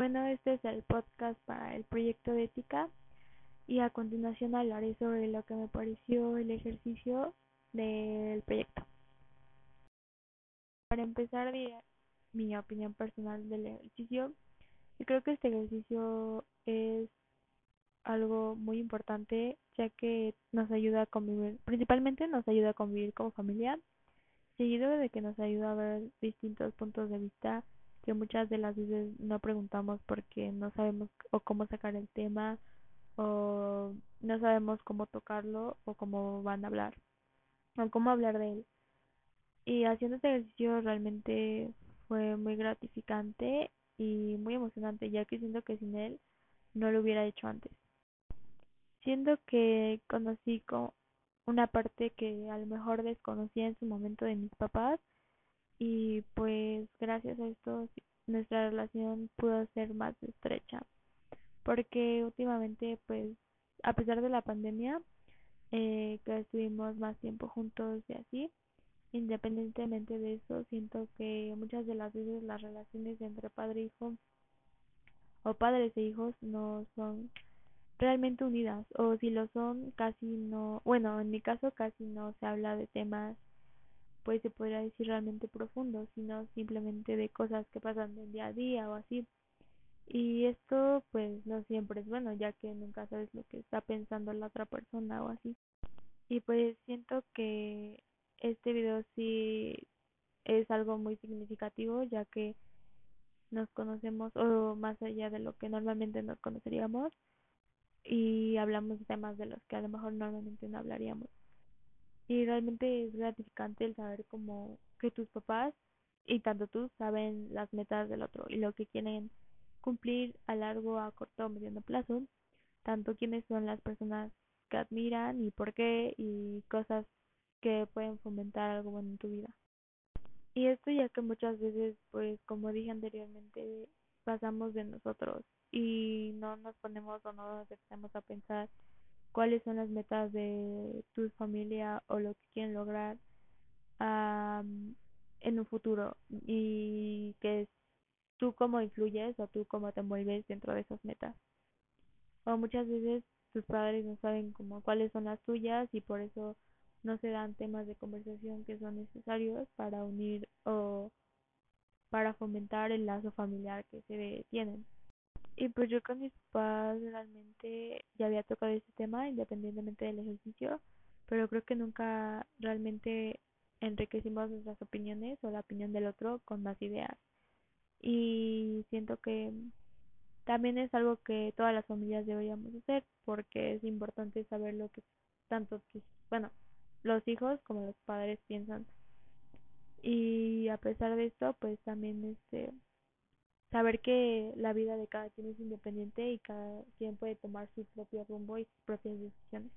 Bueno, este es el podcast para el proyecto de ética y a continuación hablaré sobre lo que me pareció el ejercicio del proyecto. Para empezar, diré mi opinión personal del ejercicio. Yo creo que este ejercicio es algo muy importante ya que nos ayuda a convivir, principalmente nos ayuda a convivir como familia, seguido de que nos ayuda a ver distintos puntos de vista que muchas de las veces no preguntamos porque no sabemos o cómo sacar el tema o no sabemos cómo tocarlo o cómo van a hablar o cómo hablar de él. Y haciendo este ejercicio realmente fue muy gratificante y muy emocionante ya que siento que sin él no lo hubiera hecho antes. Siento que conocí con una parte que a lo mejor desconocía en su momento de mis papás y pues gracias a esto nuestra relación pudo ser más estrecha porque últimamente pues a pesar de la pandemia eh, que estuvimos más tiempo juntos y así independientemente de eso siento que muchas de las veces las relaciones entre padre e hijo o padres e hijos no son realmente unidas o si lo son casi no bueno en mi caso casi no se habla de temas pues se podría decir realmente profundo, sino simplemente de cosas que pasan del día a día o así. Y esto pues no siempre es bueno, ya que nunca sabes lo que está pensando la otra persona o así. Y pues siento que este video sí es algo muy significativo, ya que nos conocemos o más allá de lo que normalmente nos conoceríamos y hablamos de temas de los que a lo mejor normalmente no hablaríamos y realmente es gratificante el saber como que tus papás y tanto tú saben las metas del otro y lo que quieren cumplir a largo, a corto o mediano plazo, tanto quiénes son las personas que admiran y por qué y cosas que pueden fomentar algo bueno en tu vida. Y esto ya que muchas veces, pues como dije anteriormente, pasamos de nosotros y no nos ponemos o no nos detenemos a pensar cuáles son las metas de tu familia o lo que quieren lograr en un futuro y que tú cómo influyes o tú cómo te mueves dentro de esas metas. O muchas veces tus padres no saben como cuáles son las tuyas y por eso no se dan temas de conversación que son necesarios para unir o para fomentar el lazo familiar que se tienen. Y pues yo con mis papás realmente ya había tocado ese tema independientemente del ejercicio, pero creo que nunca realmente enriquecimos nuestras opiniones o la opinión del otro con más ideas. Y siento que también es algo que todas las familias deberíamos hacer porque es importante saber lo que tanto bueno, los hijos como los padres piensan. Y a pesar de esto, pues también este saber que la vida de cada quien es independiente y cada quien puede tomar su propio rumbo y sus propias decisiones.